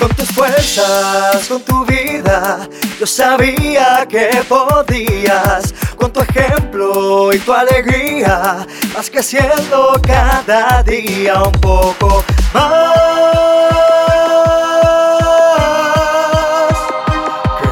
Con tus fuerzas, con tu vida, yo sabía que podías. Con tu ejemplo y tu alegría, vas creciendo cada día un poco más.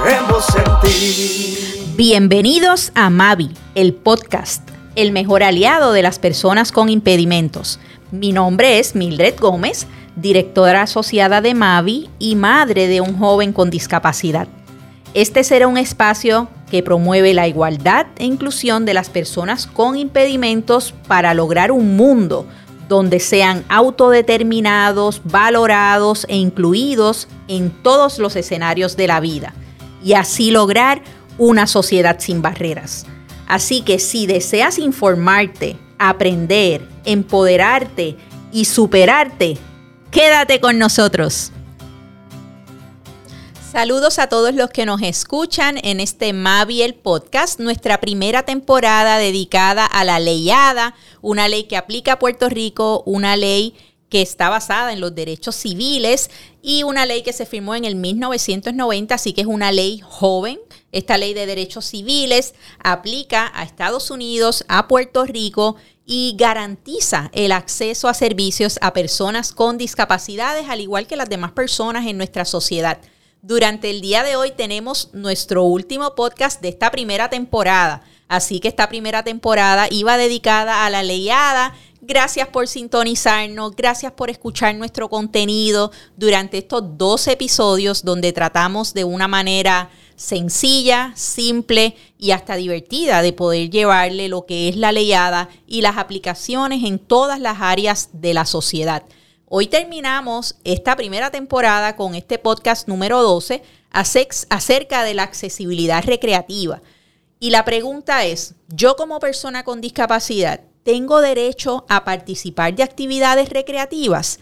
Creemos en ti. Bienvenidos a Mavi, el podcast, el mejor aliado de las personas con impedimentos. Mi nombre es Mildred Gómez directora asociada de Mavi y madre de un joven con discapacidad. Este será un espacio que promueve la igualdad e inclusión de las personas con impedimentos para lograr un mundo donde sean autodeterminados, valorados e incluidos en todos los escenarios de la vida y así lograr una sociedad sin barreras. Así que si deseas informarte, aprender, empoderarte y superarte, Quédate con nosotros. Saludos a todos los que nos escuchan en este Mavi podcast, nuestra primera temporada dedicada a la leyada, una ley que aplica a Puerto Rico, una ley que está basada en los derechos civiles y una ley que se firmó en el 1990, así que es una ley joven. Esta ley de derechos civiles aplica a Estados Unidos, a Puerto Rico y garantiza el acceso a servicios a personas con discapacidades, al igual que las demás personas en nuestra sociedad. Durante el día de hoy tenemos nuestro último podcast de esta primera temporada. Así que esta primera temporada iba dedicada a la leyada. Gracias por sintonizarnos, gracias por escuchar nuestro contenido durante estos dos episodios donde tratamos de una manera sencilla, simple y hasta divertida de poder llevarle lo que es la leyada y las aplicaciones en todas las áreas de la sociedad. Hoy terminamos esta primera temporada con este podcast número 12 acerca de la accesibilidad recreativa. Y la pregunta es, yo como persona con discapacidad, ¿tengo derecho a participar de actividades recreativas?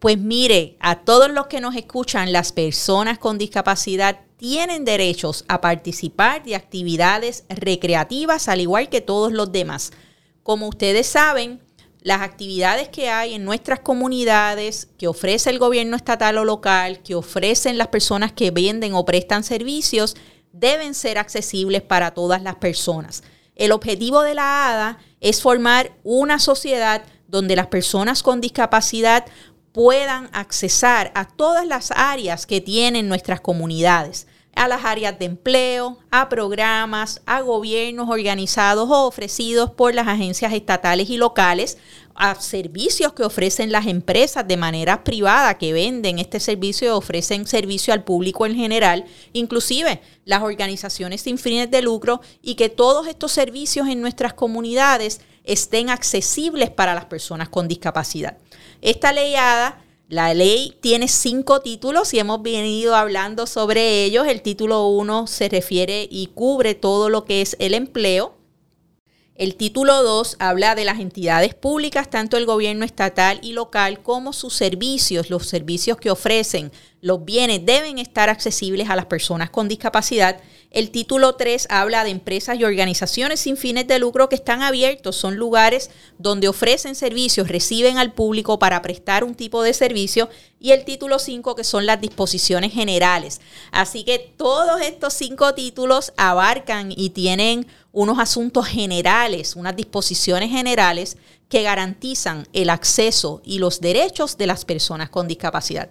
Pues mire, a todos los que nos escuchan, las personas con discapacidad tienen derechos a participar de actividades recreativas al igual que todos los demás. Como ustedes saben, las actividades que hay en nuestras comunidades, que ofrece el gobierno estatal o local, que ofrecen las personas que venden o prestan servicios, deben ser accesibles para todas las personas. El objetivo de la ADA es formar una sociedad donde las personas con discapacidad puedan accesar a todas las áreas que tienen nuestras comunidades a las áreas de empleo, a programas, a gobiernos organizados o ofrecidos por las agencias estatales y locales, a servicios que ofrecen las empresas de manera privada que venden este servicio ofrecen servicio al público en general, inclusive las organizaciones sin fines de lucro y que todos estos servicios en nuestras comunidades estén accesibles para las personas con discapacidad. Esta leyada la ley tiene cinco títulos y hemos venido hablando sobre ellos. El título uno se refiere y cubre todo lo que es el empleo. El título 2 habla de las entidades públicas, tanto el gobierno estatal y local, como sus servicios, los servicios que ofrecen, los bienes deben estar accesibles a las personas con discapacidad. El título 3 habla de empresas y organizaciones sin fines de lucro que están abiertos, son lugares donde ofrecen servicios, reciben al público para prestar un tipo de servicio. Y el título 5 que son las disposiciones generales. Así que todos estos cinco títulos abarcan y tienen unos asuntos generales, unas disposiciones generales que garantizan el acceso y los derechos de las personas con discapacidad.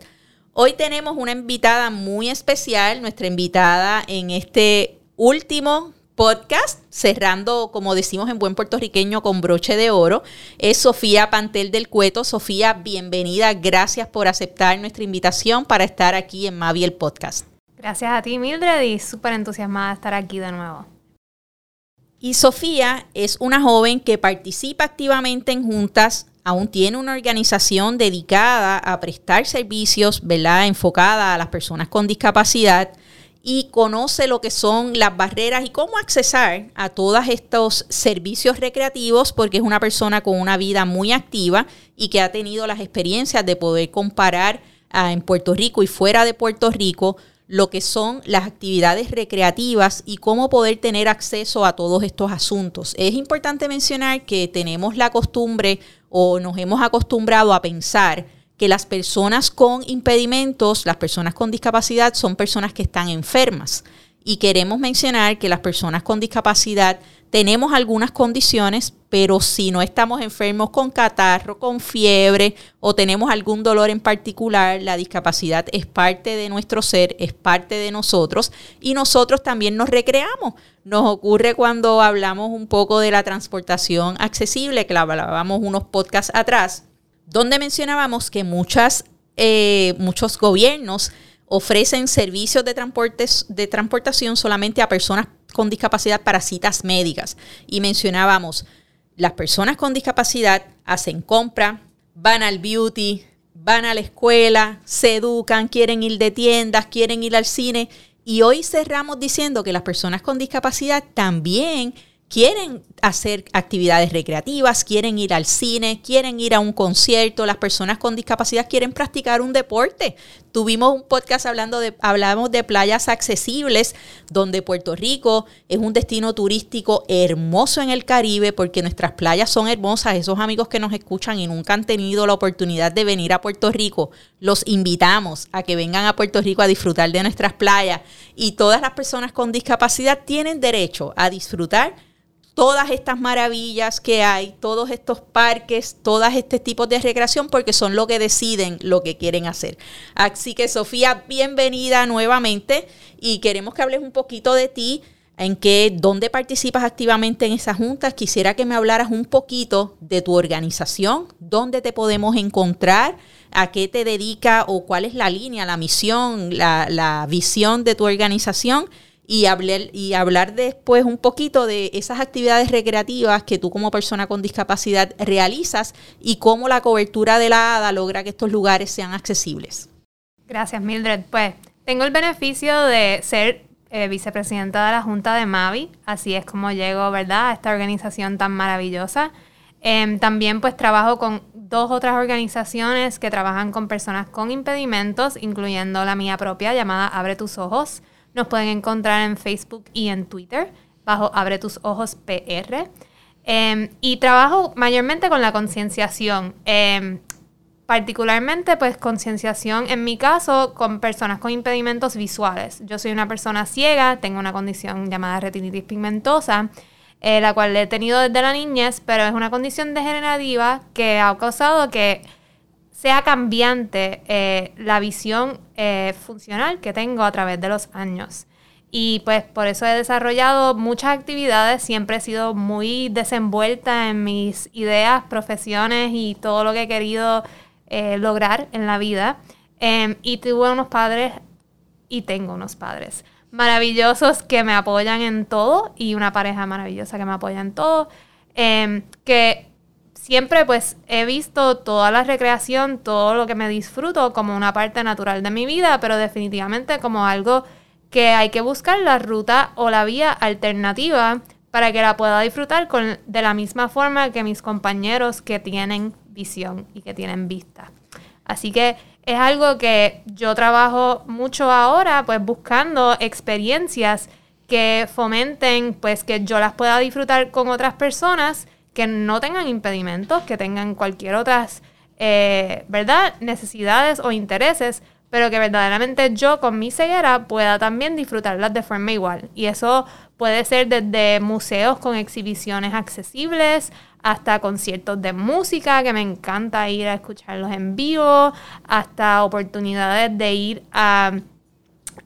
Hoy tenemos una invitada muy especial, nuestra invitada en este último podcast, cerrando, como decimos en buen puertorriqueño, con broche de oro, es Sofía Pantel del Cueto. Sofía, bienvenida, gracias por aceptar nuestra invitación para estar aquí en Mavi el podcast. Gracias a ti, Mildred, y súper entusiasmada de estar aquí de nuevo. Y Sofía es una joven que participa activamente en juntas, aún tiene una organización dedicada a prestar servicios, ¿verdad? Enfocada a las personas con discapacidad y conoce lo que son las barreras y cómo accesar a todos estos servicios recreativos porque es una persona con una vida muy activa y que ha tenido las experiencias de poder comparar ah, en Puerto Rico y fuera de Puerto Rico lo que son las actividades recreativas y cómo poder tener acceso a todos estos asuntos. Es importante mencionar que tenemos la costumbre o nos hemos acostumbrado a pensar que las personas con impedimentos, las personas con discapacidad, son personas que están enfermas. Y queremos mencionar que las personas con discapacidad tenemos algunas condiciones, pero si no estamos enfermos con catarro, con fiebre o tenemos algún dolor en particular, la discapacidad es parte de nuestro ser, es parte de nosotros y nosotros también nos recreamos. Nos ocurre cuando hablamos un poco de la transportación accesible, que la hablábamos unos podcasts atrás, donde mencionábamos que muchas, eh, muchos gobiernos ofrecen servicios de, transportes, de transportación solamente a personas con discapacidad para citas médicas. Y mencionábamos, las personas con discapacidad hacen compra, van al beauty, van a la escuela, se educan, quieren ir de tiendas, quieren ir al cine. Y hoy cerramos diciendo que las personas con discapacidad también quieren hacer actividades recreativas, quieren ir al cine, quieren ir a un concierto, las personas con discapacidad quieren practicar un deporte. Tuvimos un podcast hablando de hablamos de playas accesibles donde Puerto Rico es un destino turístico hermoso en el Caribe porque nuestras playas son hermosas. Esos amigos que nos escuchan y nunca han tenido la oportunidad de venir a Puerto Rico, los invitamos a que vengan a Puerto Rico a disfrutar de nuestras playas y todas las personas con discapacidad tienen derecho a disfrutar todas estas maravillas que hay, todos estos parques, todos estos tipos de recreación, porque son lo que deciden lo que quieren hacer. Así que Sofía, bienvenida nuevamente y queremos que hables un poquito de ti, en qué, dónde participas activamente en esas juntas. Quisiera que me hablaras un poquito de tu organización, dónde te podemos encontrar, a qué te dedica o cuál es la línea, la misión, la, la visión de tu organización y hablar, y hablar después un poquito de esas actividades recreativas que tú como persona con discapacidad realizas y cómo la cobertura de la ADA logra que estos lugares sean accesibles. Gracias, Mildred. Pues tengo el beneficio de ser eh, vicepresidenta de la Junta de Mavi, así es como llego, ¿verdad?, a esta organización tan maravillosa. Em, también pues trabajo con dos otras organizaciones que trabajan con personas con impedimentos, incluyendo la mía propia llamada Abre tus Ojos. Nos pueden encontrar en Facebook y en Twitter bajo Abre tus Ojos PR. Em, y trabajo mayormente con la concienciación. Em, particularmente, pues, concienciación en mi caso con personas con impedimentos visuales. Yo soy una persona ciega, tengo una condición llamada retinitis pigmentosa, eh, la cual he tenido desde la niñez, pero es una condición degenerativa que ha causado que sea cambiante eh, la visión eh, funcional que tengo a través de los años. Y pues por eso he desarrollado muchas actividades, siempre he sido muy desenvuelta en mis ideas, profesiones y todo lo que he querido eh, lograr en la vida. Em, y tuve unos padres y tengo unos padres maravillosos que me apoyan en todo y una pareja maravillosa que me apoya en todo. Em, que siempre pues he visto toda la recreación, todo lo que me disfruto como una parte natural de mi vida, pero definitivamente como algo que hay que buscar la ruta o la vía alternativa para que la pueda disfrutar de la misma forma que mis compañeros que tienen visión y que tienen vista. Así que es algo que yo trabajo mucho ahora, pues buscando experiencias que fomenten, pues que yo las pueda disfrutar con otras personas que no tengan impedimentos, que tengan cualquier otras, eh, ¿verdad? Necesidades o intereses, pero que verdaderamente yo con mi ceguera pueda también disfrutarlas de forma igual. Y eso puede ser desde museos con exhibiciones accesibles hasta conciertos de música, que me encanta ir a escucharlos en vivo, hasta oportunidades de ir a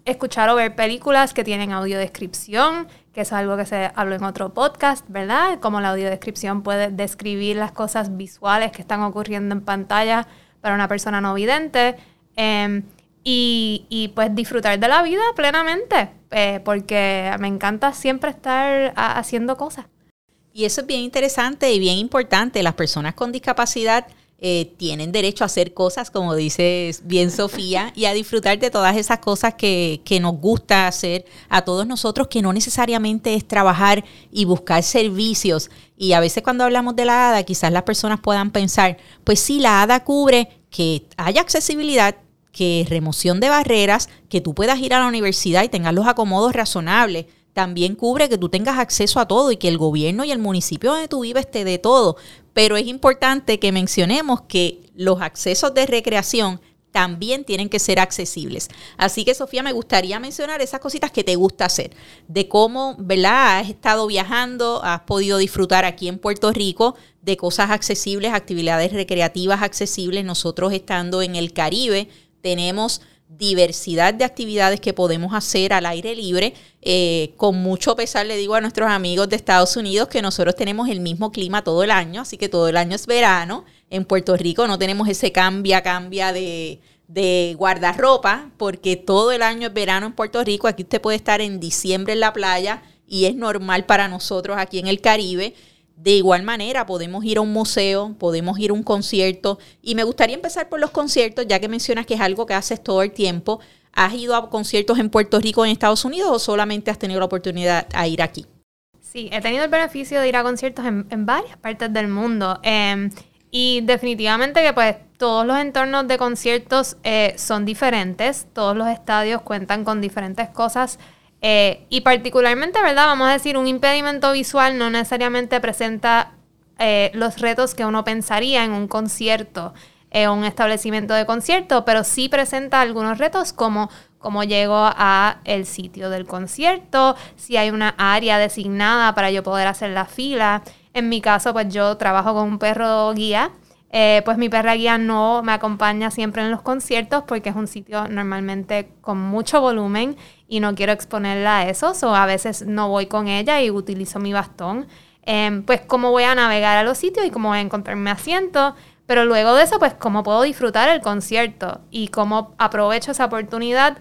escuchar o ver películas que tienen audiodescripción, que es algo que se habló en otro podcast, ¿verdad? Como la audiodescripción puede describir las cosas visuales que están ocurriendo en pantalla para una persona no vidente. Em, y, pues disfrutar de la vida plenamente, eh, porque me encanta siempre estar haciendo cosas. Y eso es bien interesante y bien importante. Las personas con discapacidad eh, tienen derecho a hacer cosas, como dice bien Sofía, y a disfrutar de todas esas cosas que, que, nos gusta hacer a todos nosotros, que no necesariamente es trabajar y buscar servicios. Y a veces cuando hablamos de la ADA, quizás las personas puedan pensar, pues sí, la ADA cubre que haya accesibilidad, que remoción de barreras, que tú puedas ir a la universidad y tengas los acomodos razonables, también cubre que tú tengas acceso a todo y que el gobierno y el municipio donde tú vives te dé todo. Pero es importante que mencionemos que los accesos de recreación también tienen que ser accesibles. Así que Sofía, me gustaría mencionar esas cositas que te gusta hacer, de cómo, ¿verdad? Has estado viajando, has podido disfrutar aquí en Puerto Rico de cosas accesibles, actividades recreativas accesibles. Nosotros estando en el Caribe tenemos diversidad de actividades que podemos hacer al aire libre. Eh, con mucho pesar le digo a nuestros amigos de Estados Unidos que nosotros tenemos el mismo clima todo el año, así que todo el año es verano. En Puerto Rico no tenemos ese cambia, cambia de, de guardarropa, porque todo el año es verano en Puerto Rico. Aquí usted puede estar en diciembre en la playa y es normal para nosotros aquí en el Caribe. De igual manera, podemos ir a un museo, podemos ir a un concierto. Y me gustaría empezar por los conciertos, ya que mencionas que es algo que haces todo el tiempo. ¿Has ido a conciertos en Puerto Rico, en Estados Unidos, o solamente has tenido la oportunidad de ir aquí? Sí, he tenido el beneficio de ir a conciertos en, varias partes del mundo. Em, y definitivamente que pues todos los entornos de conciertos eh, son diferentes, todos los estadios cuentan con diferentes cosas eh, y particularmente, ¿verdad? Vamos a decir, un impedimento visual no necesariamente presenta eh, los retos que uno pensaría en un concierto o un establecimiento de concierto, pero sí presenta algunos retos como cómo llego a el sitio del concierto, si hay una área designada para yo poder hacer la fila. En mi caso, pues yo trabajo con un perro guía eh, pues mi perra guía no me acompaña siempre en los conciertos porque es un sitio normalmente con mucho volumen y no quiero exponerla a eso, o a veces no voy con ella y utilizo mi bastón. Em, pues cómo voy a navegar a los sitios y cómo voy a encontrar mi asiento, pero luego de eso, pues cómo puedo disfrutar el concierto y cómo aprovecho esa oportunidad.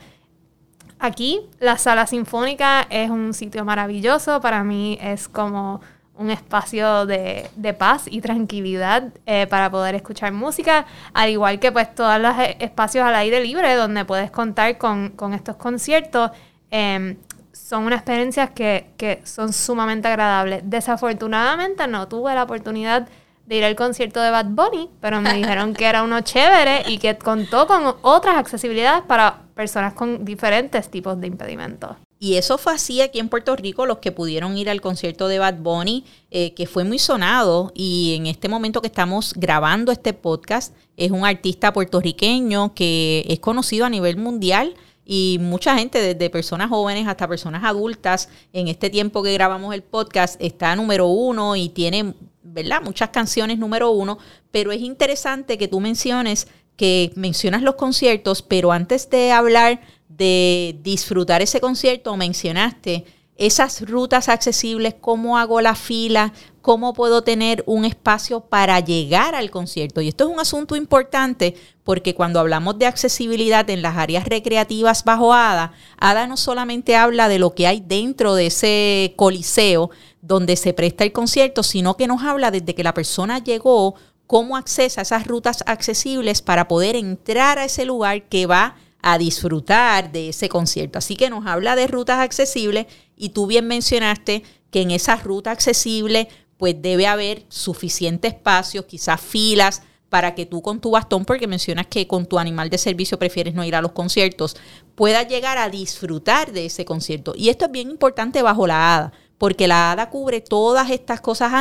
Aquí la sala sinfónica es un sitio maravilloso, para mí es como un espacio de, paz y tranquilidad eh, para poder escuchar música, al igual que pues todos los e, espacios al aire libre donde puedes contar con, estos conciertos. Em, son unas experiencias que, que, son sumamente agradables. Desafortunadamente no tuve la oportunidad de ir al concierto de Bad Bunny, pero me dijeron que era uno chévere y que contó con otras accesibilidades para personas con diferentes tipos de impedimentos. Y eso fue así aquí en Puerto Rico, los que pudieron ir al concierto de Bad Bunny, eh, que fue muy sonado. Y en este momento que estamos grabando este podcast, es un artista puertorriqueño que es conocido a nivel mundial. Y mucha gente, desde personas jóvenes hasta personas adultas, en este tiempo que grabamos el podcast, está número uno y tiene, ¿verdad? Muchas canciones número uno. Pero es interesante que tú menciones que mencionas los conciertos, pero antes de hablar de disfrutar ese concierto, mencionaste esas rutas accesibles, cómo hago la fila, cómo puedo tener un espacio para llegar al concierto. Y esto es un asunto importante porque cuando hablamos de accesibilidad en las áreas recreativas bajo ADA, ADA no solamente habla de lo que hay dentro de ese coliseo donde se presta el concierto, sino que nos habla desde que la persona llegó, cómo accesa esas rutas accesibles para poder entrar a ese lugar que va a disfrutar de ese concierto. Así que nos habla de rutas accesibles y tú bien mencionaste que en esas rutas accesibles pues debe haber suficiente espacio, quizás filas, para que tú con tu bastón, porque mencionas que con tu animal de servicio prefieres no ir a los conciertos, puedas llegar a disfrutar de ese concierto. Y esto es bien importante bajo la ADA, porque la ADA cubre todas estas cosas,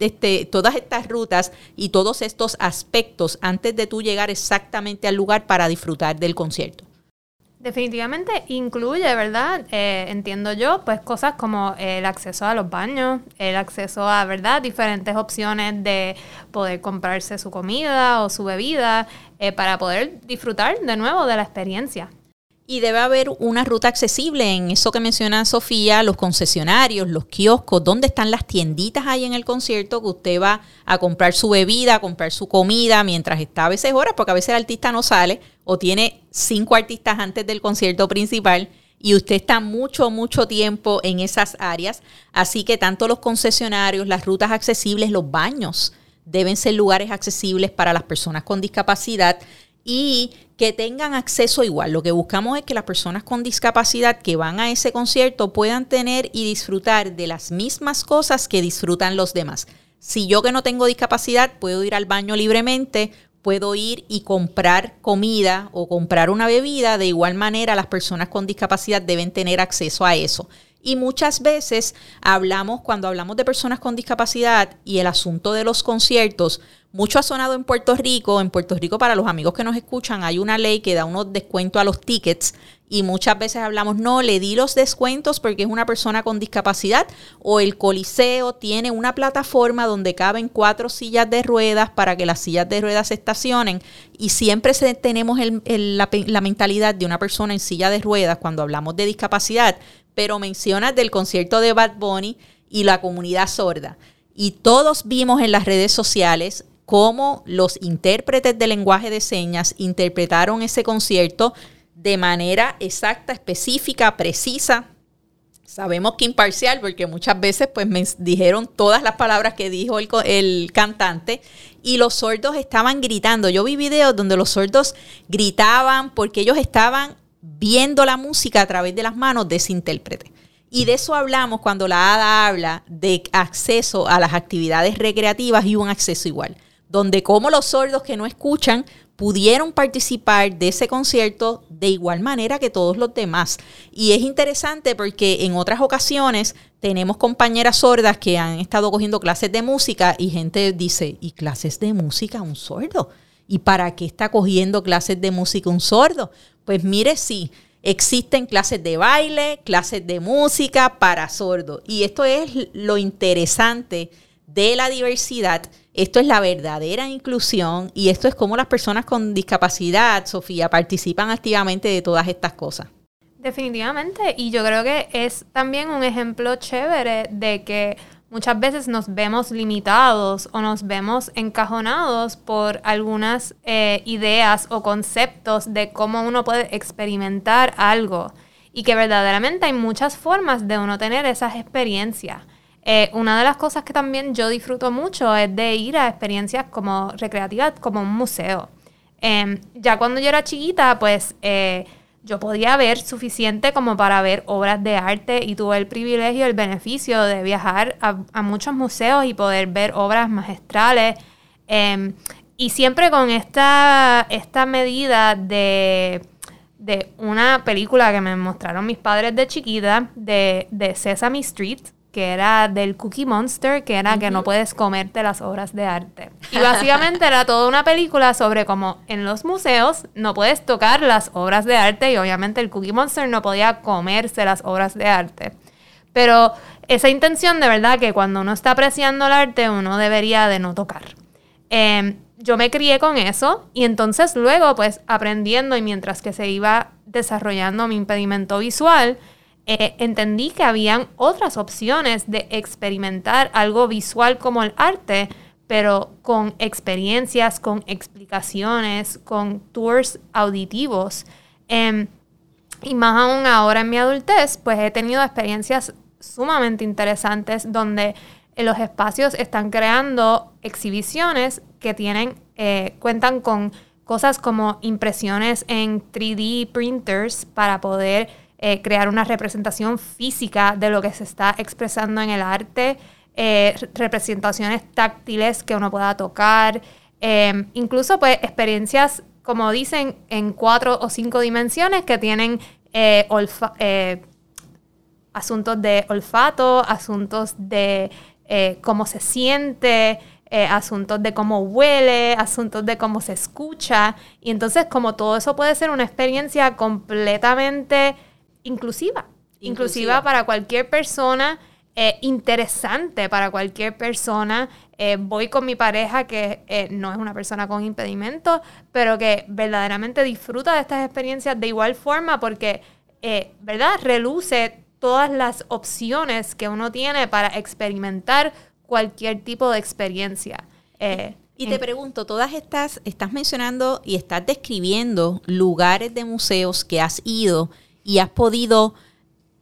este, todas estas rutas y todos estos aspectos antes de tú llegar exactamente al lugar para disfrutar del concierto. Definitivamente incluye, ¿verdad? Eh, entiendo yo, pues cosas como el acceso a los baños, el acceso a, ¿verdad? Diferentes opciones de poder comprarse su comida o su bebida eh, para poder disfrutar de nuevo de la experiencia. Y debe haber una ruta accesible en eso que menciona Sofía, los concesionarios, los kioscos, dónde están las tienditas ahí en el concierto que usted va a comprar su bebida, a comprar su comida mientras está a veces horas, porque a veces el artista no sale o tiene cinco artistas antes del concierto principal y usted está mucho, mucho tiempo en esas áreas. Así que tanto los concesionarios, las rutas accesibles, los baños deben ser lugares accesibles para las personas con discapacidad y que tengan acceso igual. Lo que buscamos es que las personas con discapacidad que van a ese concierto puedan tener y disfrutar de las mismas cosas que disfrutan los demás. Si yo que no tengo discapacidad puedo ir al baño libremente, puedo ir y comprar comida o comprar una bebida, de igual manera las personas con discapacidad deben tener acceso a eso. Y muchas veces hablamos, cuando hablamos de personas con discapacidad y el asunto de los conciertos, mucho ha sonado en Puerto Rico. En Puerto Rico, para los amigos que nos escuchan, hay una ley que da unos descuentos a los tickets y muchas veces hablamos, no, le di los descuentos porque es una persona con discapacidad o el coliseo tiene una plataforma donde caben cuatro sillas de ruedas para que las sillas de ruedas se estacionen y siempre tenemos la, la mentalidad de una persona en silla de ruedas cuando hablamos de discapacidad pero mencionas del concierto de Bad Bunny y la comunidad sorda. Y todos vimos en las redes sociales cómo los intérpretes de lenguaje de señas interpretaron ese concierto de manera exacta, específica, precisa. Sabemos que imparcial, porque muchas veces pues me dijeron todas las palabras que dijo el, el cantante y los sordos estaban gritando. Yo vi videos donde los sordos gritaban porque ellos estaban viendo la música a través de las manos de ese intérprete. Y de eso hablamos cuando la ADA habla de acceso a las actividades recreativas y un acceso igual, donde como los sordos que no escuchan pudieron participar de ese concierto de igual manera que todos los demás. Y es interesante porque en otras ocasiones tenemos compañeras sordas que han estado cogiendo clases de música y gente dice, ¿y clases de música un sordo? ¿Y para qué está cogiendo clases de música un sordo? Pues mire, sí, existen clases de baile, clases de música para sordos. Y esto es lo interesante de la diversidad. Esto es la verdadera inclusión y esto es cómo las personas con discapacidad, Sofía, participan activamente de todas estas cosas. Definitivamente, y yo creo que es también un ejemplo chévere de que muchas veces nos vemos limitados o nos vemos encajonados por algunas eh, ideas o conceptos de cómo uno puede experimentar algo y que verdaderamente hay muchas formas de uno tener esas experiencias. Eh, una de las cosas que también yo disfruto mucho es de ir a experiencias como recreativas, como un museo. Em, ya cuando yo era chiquita, pues eh, yo podía ver suficiente como para ver obras de arte y tuve el privilegio, el beneficio de viajar a, muchos museos y poder ver obras magistrales. Em, y siempre con esta, esta medida de, de, una película que me mostraron mis padres de chiquita, de, de Sesame Street, que era del Cookie Monster, que era que no puedes comerte las obras de arte. Y básicamente era toda una película sobre cómo en los museos no puedes tocar las obras de arte y obviamente el Cookie Monster no podía comerse las obras de arte. Pero esa intención de verdad que cuando uno está apreciando el arte uno debería de no tocar. Em, yo me crié con eso y entonces luego pues aprendiendo y mientras que se iba desarrollando mi impedimento visual, eh, entendí que habían otras opciones de experimentar algo visual como el arte, pero con experiencias, con explicaciones, con tours auditivos. Em, y más aún ahora en mi adultez, pues he tenido experiencias sumamente interesantes donde los espacios están creando exhibiciones que tienen, eh, cuentan con cosas como impresiones en 3D printers para poder eh, crear una representación física de lo que se está expresando en el arte, eh, representaciones táctiles que uno pueda tocar, eh, incluso pues experiencias, como dicen, en cuatro o cinco dimensiones que tienen asuntos de olfato, asuntos de cómo se siente, asuntos de cómo huele, asuntos de cómo se escucha. Y entonces como todo eso puede ser una experiencia completamente inclusiva. Inclusiva, para cualquier persona, eh, interesante para cualquier persona. Eh, voy con mi pareja que eh, no es una persona con impedimento, pero que verdaderamente disfruta de estas experiencias de igual forma porque, ¿verdad? Reluce todas las opciones que uno tiene para experimentar cualquier tipo de experiencia. y te pregunto, todas estas, estás mencionando y estás describiendo lugares de museos que has ido y has podido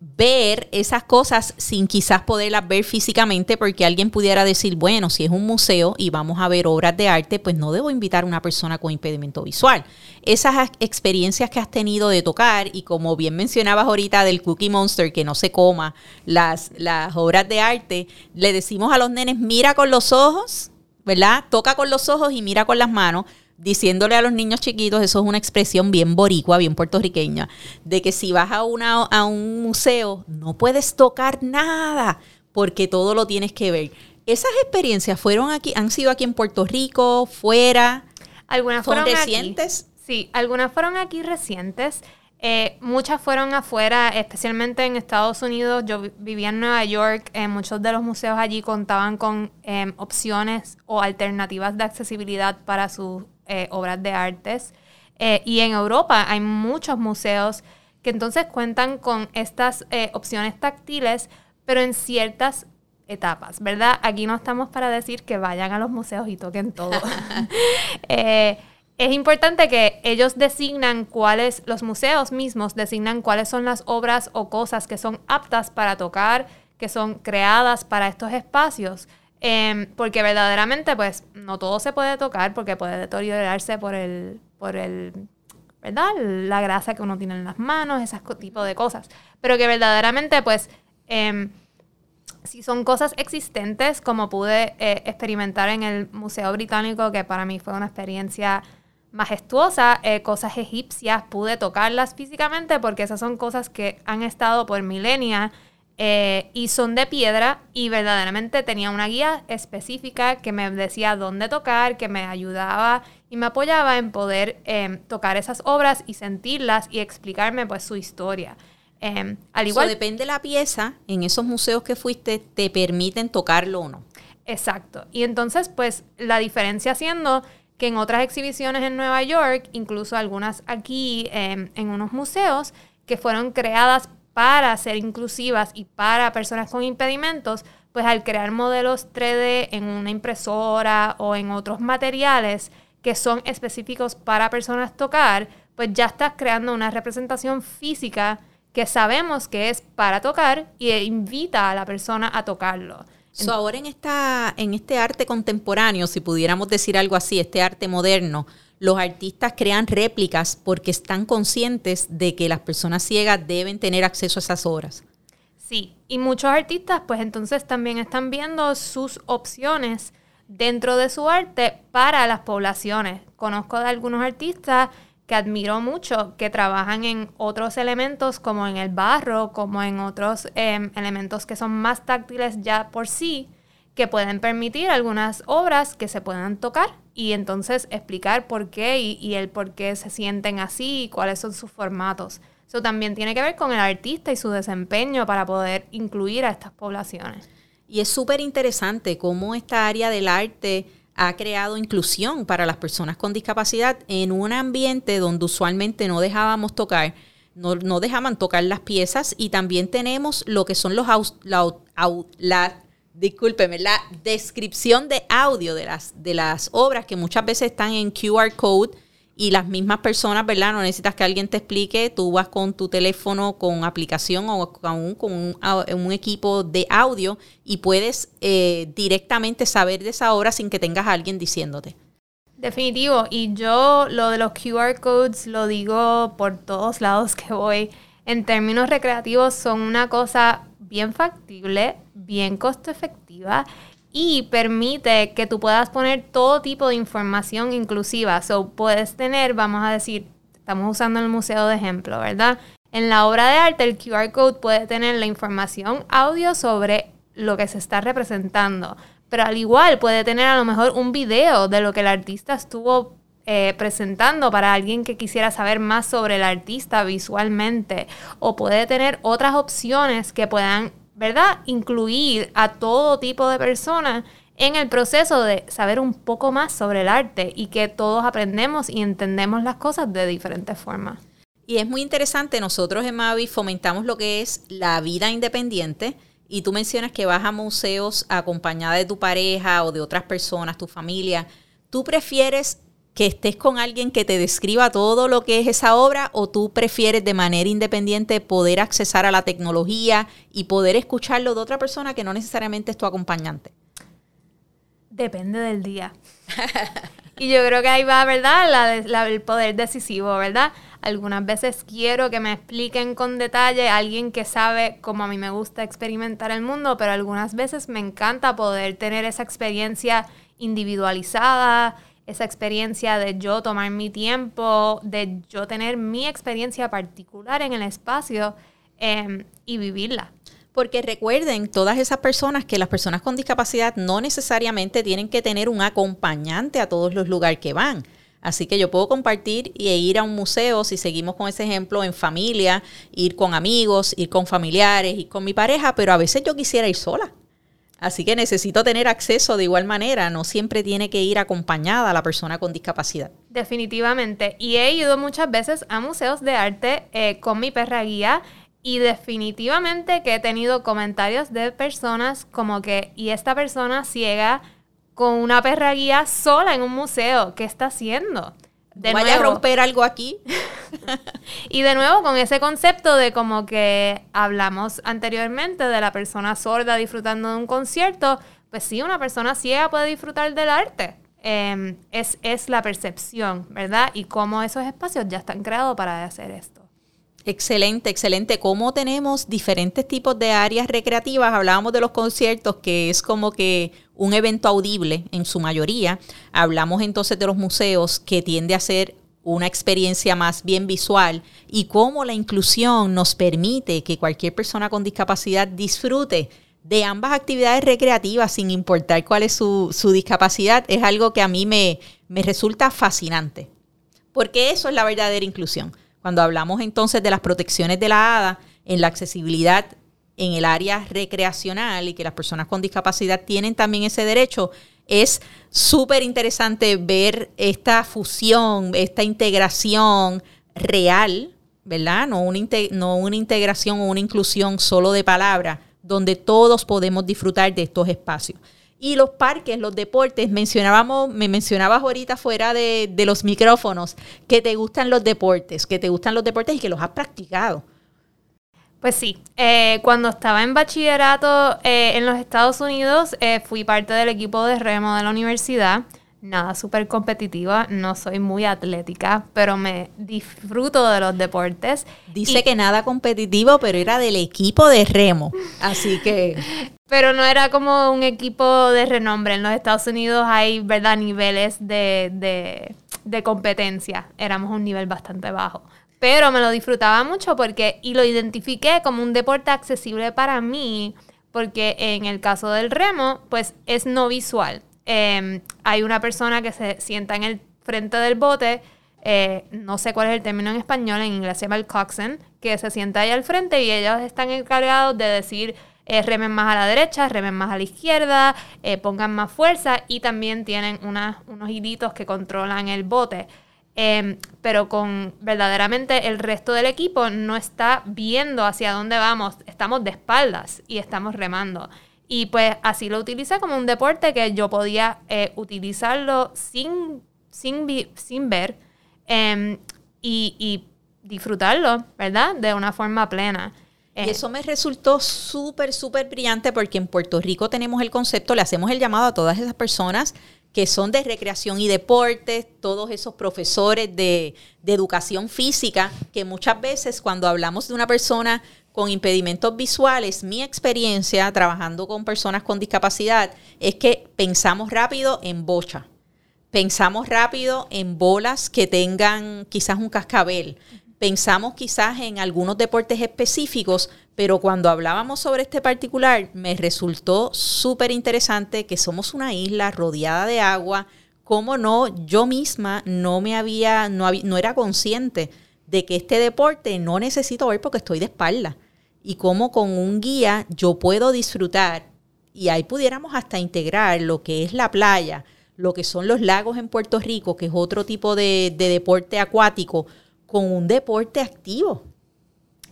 ver esas cosas sin quizás poderlas ver físicamente porque alguien pudiera decir, bueno, si es un museo y vamos a ver obras de arte, pues no debo invitar a una persona con impedimento visual. Esas experiencias que has tenido de tocar y como bien mencionabas ahorita del Cookie Monster, que no se coma las, las obras de arte, le decimos a los nenes, mira con los ojos, ¿verdad? Toca con los ojos y mira con las manos diciéndole a los niños chiquitos, eso es una expresión bien boricua, bien puertorriqueña, de que si vas a, una, a un museo no puedes tocar nada porque todo lo tienes que ver. Esas experiencias fueron aquí, han sido aquí en Puerto Rico, fuera. Algunas fueron recientes. Sí, algunas fueron aquí recientes. Eh, muchas fueron afuera, especialmente en Estados Unidos. Yo vivía en Nueva York. Eh, muchos de los museos allí contaban con em, opciones o alternativas de accesibilidad para sus eh, obras de artes. y en Europa hay muchos museos que entonces cuentan con estas opciones táctiles, pero en ciertas etapas, ¿verdad? Aquí no estamos para decir que vayan a los museos y toquen todo. es importante que ellos designan cuáles, los museos mismos designan cuáles son las obras o cosas que son aptas para tocar, que son creadas para estos espacios. Em, porque verdaderamente, pues, no todo se puede tocar porque puede deteriorarse por el, por el, ¿verdad? La grasa que uno tiene en las manos, ese tipo de cosas. Pero que verdaderamente, pues, em, si son cosas existentes, como pude eh, experimentar en el Museo Británico, que para mí fue una experiencia majestuosa, eh, cosas egipcias, pude tocarlas físicamente porque esas son cosas que han estado por milenias eh, y son de piedra y verdaderamente tenía una guía específica que me decía dónde tocar, que me ayudaba y me apoyaba en poder em, tocar esas obras y sentirlas y explicarme pues su historia. Em, al igual depende la pieza, en esos museos que fuiste te permiten tocarlo o no. Exacto. Y entonces pues la diferencia siendo que en otras exhibiciones en Nueva York, incluso algunas aquí em, en unos museos, que fueron creadas para ser inclusivas y para personas con impedimentos, pues al crear modelos 3D en una impresora o en otros materiales que son específicos para personas tocar, pues ya estás creando una representación física que sabemos que es para tocar y invita a la persona a tocarlo. Ahora en, esta, en este arte contemporáneo, si pudiéramos decir algo así, este arte moderno, los artistas crean réplicas porque están conscientes de que las personas ciegas deben tener acceso a esas obras. Sí, y muchos artistas pues entonces también están viendo sus opciones dentro de su arte para las poblaciones. Conozco de algunos artistas que admiro mucho, que trabajan en otros elementos como en el barro, como en otros em, elementos que son más táctiles ya por sí, que pueden permitir algunas obras que se puedan tocar y entonces explicar por qué y, el por qué se sienten así y cuáles son sus formatos. Eso también tiene que ver con el artista y su desempeño para poder incluir a estas poblaciones. Y es súper interesante cómo esta área del arte ha creado inclusión para las personas con discapacidad en un ambiente donde usualmente no dejábamos tocar, no, dejaban tocar las piezas y también tenemos lo que son los la, la, discúlpeme, la descripción de audio de las, de las obras que muchas veces están en QR code y las mismas personas, ¿verdad? No necesitas que alguien te explique, tú vas con tu teléfono, con aplicación o con un, equipo de audio y puedes eh, directamente saber de esa obra sin que tengas a alguien diciéndote. Definitivo, y yo lo de los QR codes lo digo por todos lados que voy. En términos recreativos son una cosa bien factible, bien costo efectiva y permite que tú puedas poner todo tipo de información inclusiva. So, puedes tener, vamos a decir, estamos usando el museo de ejemplo, ¿verdad? En la obra de arte, el QR code puede tener la información audio sobre lo que se está representando, pero al igual puede tener a lo mejor un video de lo que el artista estuvo eh, presentando para alguien que quisiera saber más sobre el artista visualmente, o puede tener otras opciones que puedan ¿verdad? Incluir a todo tipo de personas en el proceso de saber un poco más sobre el arte y que todos aprendemos y entendemos las cosas de diferentes formas. Y es muy interesante, nosotros en Mavi fomentamos lo que es la vida independiente y tú mencionas que vas a museos acompañada de tu pareja o de otras personas, tu familia. ¿Tú prefieres que estés con alguien que te describa todo lo que es esa obra o tú prefieres de manera independiente poder accesar a la tecnología y poder escucharlo de otra persona que no necesariamente es tu acompañante? Depende del día. y yo creo que ahí va, ¿verdad? el poder decisivo, ¿verdad? Algunas veces quiero que me expliquen con detalle alguien que sabe cómo a mí me gusta experimentar el mundo, pero algunas veces me encanta poder tener esa experiencia individualizada, esa experiencia de yo tomar mi tiempo, de yo tener mi experiencia particular en el espacio em, y vivirla. Porque recuerden, todas esas personas, que las personas con discapacidad no necesariamente tienen que tener un acompañante a todos los lugares que van. Así que yo puedo compartir e ir a un museo, si seguimos con ese ejemplo, en familia, ir con amigos, ir con familiares, ir con mi pareja, pero a veces yo quisiera ir sola. Así que necesito tener acceso de igual manera, no siempre tiene que ir acompañada la persona con discapacidad. Definitivamente. Y he ido muchas veces a museos de arte eh, con mi perra guía y definitivamente que he tenido comentarios de personas como que, y esta persona ciega con una perra guía sola en un museo, ¿qué está haciendo? De Vaya a romper algo aquí. y de nuevo con ese concepto de como que hablamos anteriormente de la persona sorda disfrutando de un concierto, pues sí, una persona ciega puede disfrutar del arte. Em, es, es la percepción, ¿verdad? Y cómo esos espacios ya están creados para hacer esto. Excelente, excelente. ¿Cómo tenemos diferentes tipos de áreas recreativas? Hablábamos de los conciertos, que es como que un evento audible en su mayoría. Hablamos entonces de los museos, que tiende a ser una experiencia más bien visual y cómo la inclusión nos permite que cualquier persona con discapacidad disfrute de ambas actividades recreativas sin importar cuál es su, discapacidad, es algo que a mí me, me resulta fascinante, porque eso es la verdadera inclusión. Cuando hablamos entonces de las protecciones de la ADA en la accesibilidad en el área recreacional y que las personas con discapacidad tienen también ese derecho, es súper interesante ver esta fusión, esta integración real, ¿verdad? No una, no una integración o una inclusión solo de palabra, donde todos podemos disfrutar de estos espacios. Y los parques, los deportes, mencionábamos, me mencionabas ahorita fuera de, de los micrófonos que te gustan los deportes, que te gustan los deportes y que los has practicado. Pues sí, eh, cuando estaba en bachillerato eh, en los Estados Unidos, eh, fui parte del equipo de remo de la universidad. Nada súper competitiva, no soy muy atlética, pero me disfruto de los deportes. Dice que nada competitivo, pero era del equipo de remo, así que... Pero no era como un equipo de renombre. En los Estados Unidos hay, ¿verdad?, niveles de, de, de competencia. Éramos un nivel bastante bajo. Pero me lo disfrutaba mucho porque, y lo identifiqué como un deporte accesible para mí, porque en el caso del remo, pues es no visual. Em, hay una persona que se sienta en el frente del bote, eh, no sé cuál es el término en español, en inglés se llama el coxswain, que se sienta ahí al frente y ellos están encargados de decir eh, remen más a la derecha, remen más a la izquierda, eh, pongan más fuerza y también tienen unos hilitos que controlan el bote. Em, pero con verdaderamente el resto del equipo no está viendo hacia dónde vamos, estamos de espaldas y estamos remando. Y pues así lo utilicé como un deporte que yo podía eh, utilizarlo sin, sin, sin ver em, y, y, disfrutarlo, ¿verdad? De una forma plena. Y eh, eso me resultó súper, súper brillante porque en Puerto Rico tenemos el concepto, le hacemos el llamado a todas esas personas que son de recreación y deportes, todos esos profesores de, educación física, que muchas veces cuando hablamos de una persona con impedimentos visuales, mi experiencia trabajando con personas con discapacidad es que pensamos rápido en bocha, pensamos rápido en bolas que tengan quizás un cascabel, pensamos quizás en algunos deportes específicos, pero cuando hablábamos sobre este particular me resultó súper interesante que somos una isla rodeada de agua, cómo no, yo misma no me había, no, no era consciente de que este deporte no necesito ver porque estoy de espalda y cómo con un guía yo puedo disfrutar y ahí pudiéramos hasta integrar lo que es la playa, lo que son los lagos en Puerto Rico, que es otro tipo de, de deporte acuático, con un deporte activo.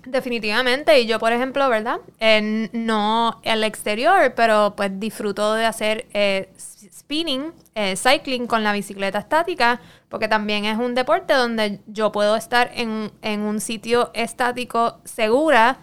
Definitivamente, y yo por ejemplo, ¿verdad? Eh, no el exterior, pero pues disfruto de hacer eh, spinning, eh, cycling con la bicicleta estática, porque también es un deporte donde yo puedo estar en, en un sitio estático segura,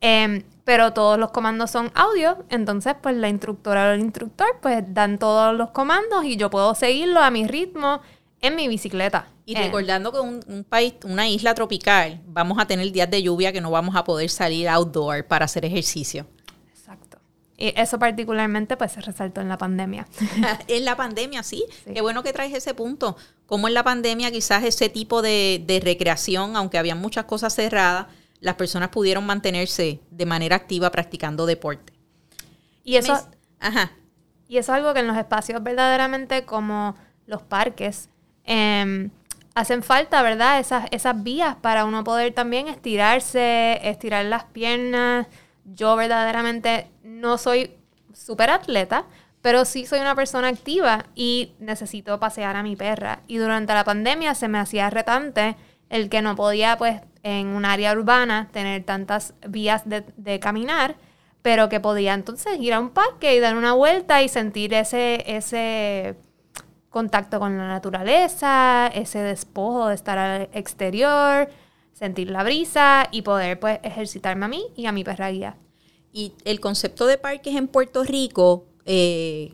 em, pero todos los comandos son audio, entonces pues la instructora o el instructor pues dan todos los comandos y yo puedo seguirlo a mi ritmo en mi bicicleta. Y eh. recordando que un, país, una isla tropical, vamos a tener días de lluvia que no vamos a poder salir outdoor para hacer ejercicio. Exacto. Y eso particularmente pues se resaltó en la pandemia. en la pandemia, sí. Qué bueno que traes ese punto. Como en la pandemia quizás ese tipo de, de recreación, aunque había muchas cosas cerradas, las personas pudieron mantenerse de manera activa practicando deporte. Y eso, ajá. y eso es algo que en los espacios verdaderamente como los parques em, hacen falta, ¿verdad? Esas, esas vías para uno poder también estirarse, estirar las piernas. Yo verdaderamente no soy súper atleta, pero sí soy una persona activa y necesito pasear a mi perra. Y durante la pandemia se me hacía retante el que no podía, pues, en un área urbana tener tantas vías de, caminar pero que podía entonces ir a un parque y dar una vuelta y sentir ese, ese contacto con la naturaleza, ese despojo de estar al exterior, sentir la brisa y poder pues ejercitarme a mí y a mi perra guía. Y el concepto de parques en Puerto Rico, eh,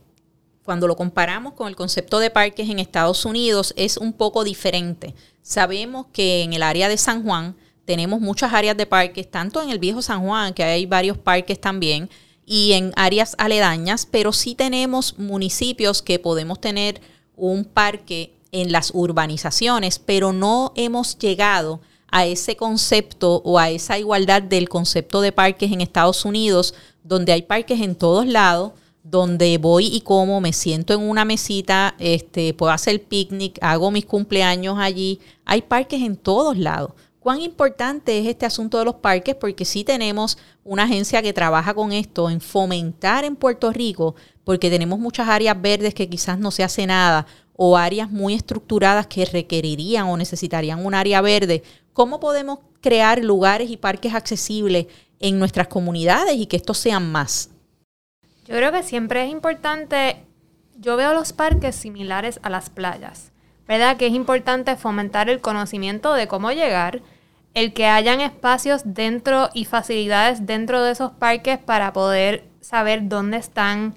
cuando lo comparamos con el concepto de parques en Estados Unidos, es un poco diferente. Sabemos que en el área de San Juan tenemos muchas áreas de parques, tanto en el viejo San Juan, que hay varios parques también, y en áreas aledañas, pero sí tenemos municipios que podemos tener un parque en las urbanizaciones, pero no hemos llegado a ese concepto o a esa igualdad del concepto de parques en Estados Unidos, donde hay parques en todos lados, donde voy y como, me siento en una mesita, este, puedo hacer picnic, hago mis cumpleaños allí. Hay parques en todos lados cuán importante es este asunto de los parques, porque sí tenemos una agencia que trabaja con esto, en fomentar en Puerto Rico, porque tenemos muchas áreas verdes que quizás no se hace nada, o áreas muy estructuradas que requerirían o necesitarían un área verde. ¿Cómo podemos crear lugares y parques accesibles en nuestras comunidades y que estos sean más? Yo creo que siempre es importante, yo veo los parques similares a las playas. ¿verdad? Que es importante fomentar el conocimiento de cómo llegar, el que hayan espacios dentro y facilidades dentro de esos parques para poder saber dónde están,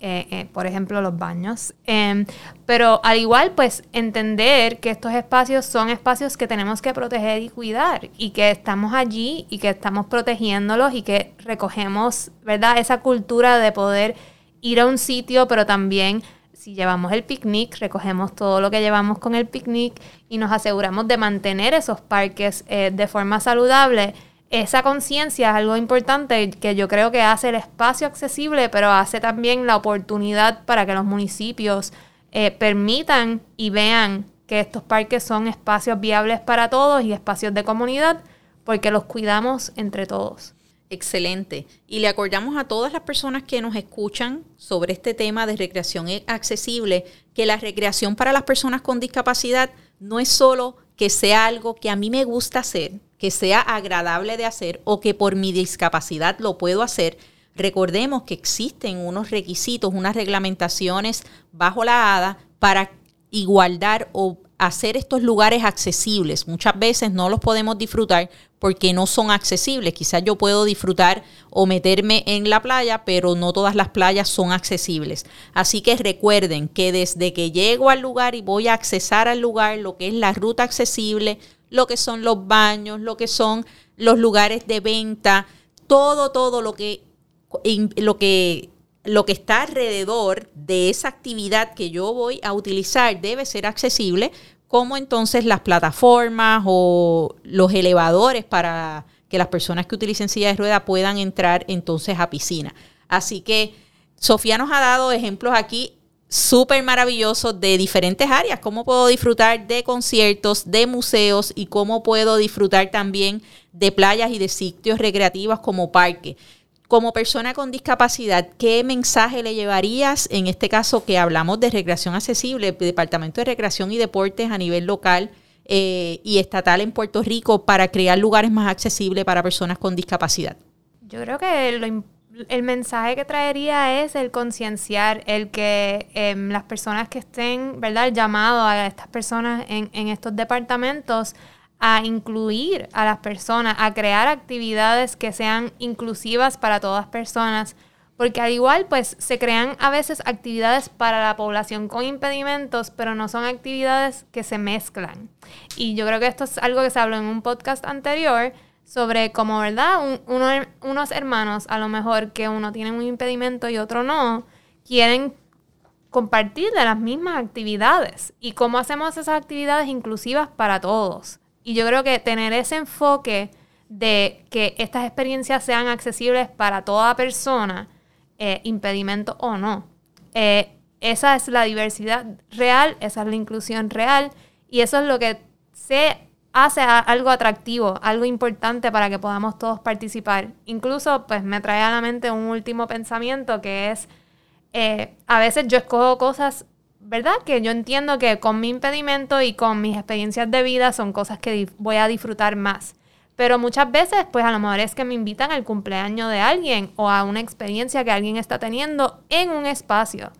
eh, eh, por ejemplo, los baños. Em, pero al igual, pues entender que estos espacios son espacios que tenemos que proteger y cuidar y que estamos allí y que estamos protegiéndolos y que recogemos, ¿verdad? Esa cultura de poder ir a un sitio, pero también si llevamos el picnic, recogemos todo lo que llevamos con el picnic y nos aseguramos de mantener esos parques eh, de forma saludable. Esa conciencia es algo importante que yo creo que hace el espacio accesible, pero hace también la oportunidad para que los municipios eh, permitan y vean que estos parques son espacios viables para todos y espacios de comunidad, porque los cuidamos entre todos. Excelente. Y le acordamos a todas las personas que nos escuchan sobre este tema de recreación accesible que la recreación para las personas con discapacidad no es solo que sea algo que a mí me gusta hacer, que sea agradable de hacer o que por mi discapacidad lo puedo hacer. Recordemos que existen unos requisitos, unas reglamentaciones bajo la ADA para igualdad o hacer estos lugares accesibles. Muchas veces no los podemos disfrutar porque no son accesibles. Quizás yo puedo disfrutar o meterme en la playa, pero no todas las playas son accesibles. Así que recuerden que desde que llego al lugar y voy a accesar al lugar, lo que es la ruta accesible, lo que son los baños, lo que son los lugares de venta, todo, todo lo que, lo que lo que está alrededor de esa actividad que yo voy a utilizar debe ser accesible, como entonces las plataformas o los elevadores para que las personas que utilicen silla de rueda puedan entrar entonces a piscina. Así que Sofía nos ha dado ejemplos aquí súper maravillosos de diferentes áreas, cómo puedo disfrutar de conciertos, de museos y cómo puedo disfrutar también de playas y de sitios recreativos como parques como persona con discapacidad, ¿qué mensaje le llevarías en este caso que hablamos de recreación accesible, Departamento de Recreación y Deportes a nivel local eh, y estatal en Puerto Rico para crear lugares más accesibles para personas con discapacidad? Yo creo que el mensaje que traería es el concienciar, el que em, las personas que estén, ¿verdad?, llamado a estas personas en, en estos departamentos a incluir a las personas, a crear actividades que sean inclusivas para todas personas, porque al igual pues se crean a veces actividades para la población con impedimentos, pero no son actividades que se mezclan. Y yo creo que esto es algo que se habló en un podcast anterior sobre cómo, ¿verdad? unos hermanos, a lo mejor que uno tiene un impedimento y otro no, quieren compartir las mismas actividades y cómo hacemos esas actividades inclusivas para todos. Y yo creo que tener ese enfoque de que estas experiencias sean accesibles para toda persona, eh, impedimento o no. Eh, esa es la diversidad real, esa es la inclusión real y eso es lo que se hace algo atractivo, algo importante para que podamos todos participar. Incluso, pues me trae a la mente un último pensamiento que es, eh, a veces yo escojo cosas, ¿verdad? Que yo entiendo que con mi impedimento y con mis experiencias de vida son cosas que voy a disfrutar más. Pero muchas veces, pues a lo mejor es que me invitan al cumpleaños de alguien o a una experiencia que alguien está teniendo en un espacio.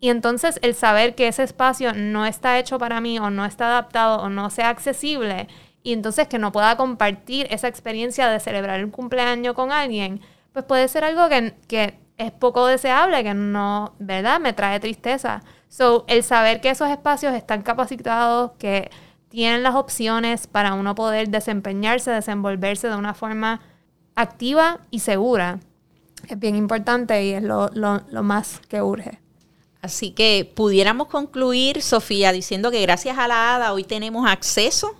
Y entonces el saber que ese espacio no está hecho para mí o no está adaptado o no sea accesible y entonces que no pueda compartir esa experiencia de celebrar un cumpleaños con alguien, pues puede ser algo que, que es poco deseable, que no, ¿verdad? Me trae tristeza. So, el saber que esos espacios están capacitados, que tienen las opciones para uno poder desempeñarse, desenvolverse de una forma activa y segura, es bien importante y es lo, lo más que urge. Así que pudiéramos concluir, Sofía, diciendo que gracias a la ADA hoy tenemos acceso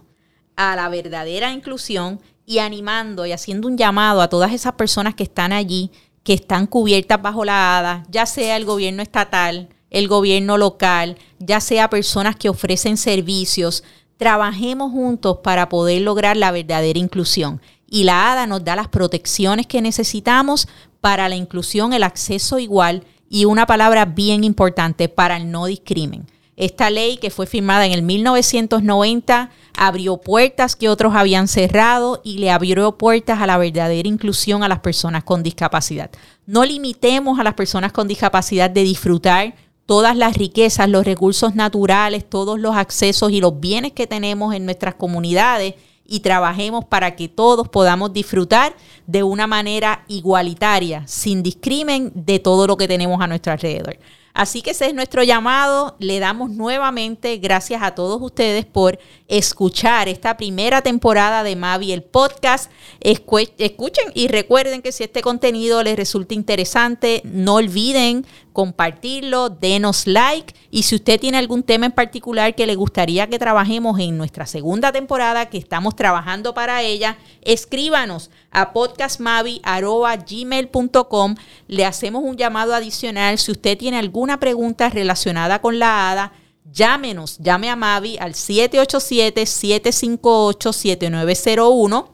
a la verdadera inclusión y animando y haciendo un llamado a todas esas personas que están allí, que están cubiertas bajo la ADA, ya sea el gobierno estatal, el gobierno local, ya sea personas que ofrecen servicios, trabajemos juntos para poder lograr la verdadera inclusión. Y la ADA nos da las protecciones que necesitamos para la inclusión, el acceso igual y una palabra bien importante para el no discrimen. Esta ley que fue firmada en el 1990 abrió puertas que otros habían cerrado y le abrió puertas a la verdadera inclusión a las personas con discapacidad. No limitemos a las personas con discapacidad de disfrutar todas las riquezas, los recursos naturales, todos los accesos y los bienes que tenemos en nuestras comunidades y trabajemos para que todos podamos disfrutar de una manera igualitaria, sin discrimen de todo lo que tenemos a nuestro alrededor. Así que ese es nuestro llamado. Le damos nuevamente gracias a todos ustedes por escuchar esta primera temporada de Mavi el podcast. Escuchen y recuerden que si este contenido les resulta interesante, no olviden compartirlo, denos like y si usted tiene algún tema en particular que le gustaría que trabajemos en nuestra segunda temporada, que estamos trabajando para ella, escríbanos a podcastmavi.gmail.com. Le hacemos un llamado adicional. Si usted tiene alguna pregunta relacionada con la ADA, llámenos, llame a Mavi al 787-758-7901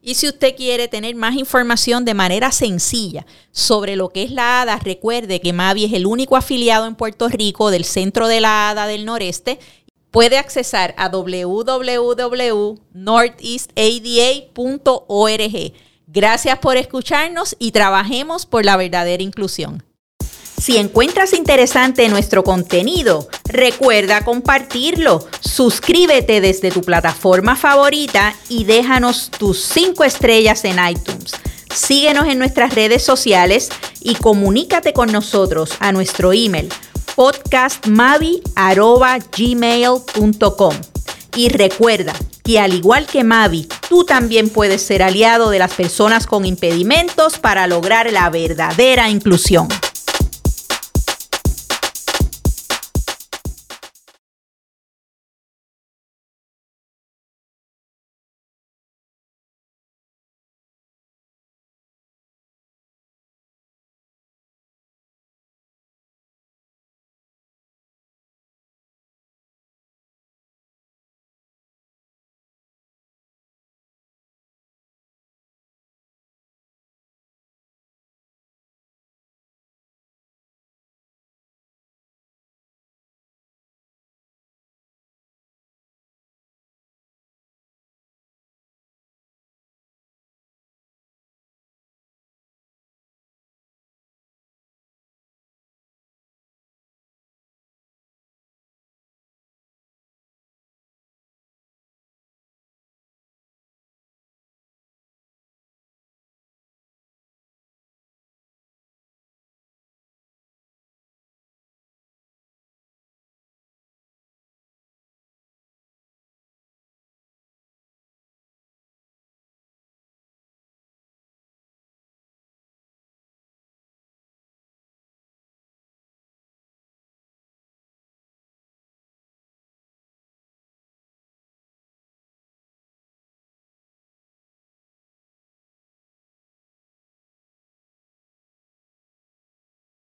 y si usted quiere tener más información de manera sencilla sobre lo que es la ADA, recuerde que Mavi es el único afiliado en Puerto Rico del Centro de la ADA del Noreste. Puede accesar a www.northeastada.org. Gracias por escucharnos y trabajemos por la verdadera inclusión. Si encuentras interesante nuestro contenido, recuerda compartirlo. Suscríbete desde tu plataforma favorita y déjanos tus 5 estrellas en iTunes. Síguenos en nuestras redes sociales y comunícate con nosotros a nuestro email podcastmavi.gmail.com. Y recuerda que al igual que Mavi, tú también puedes ser aliado de las personas con impedimentos para lograr la verdadera inclusión.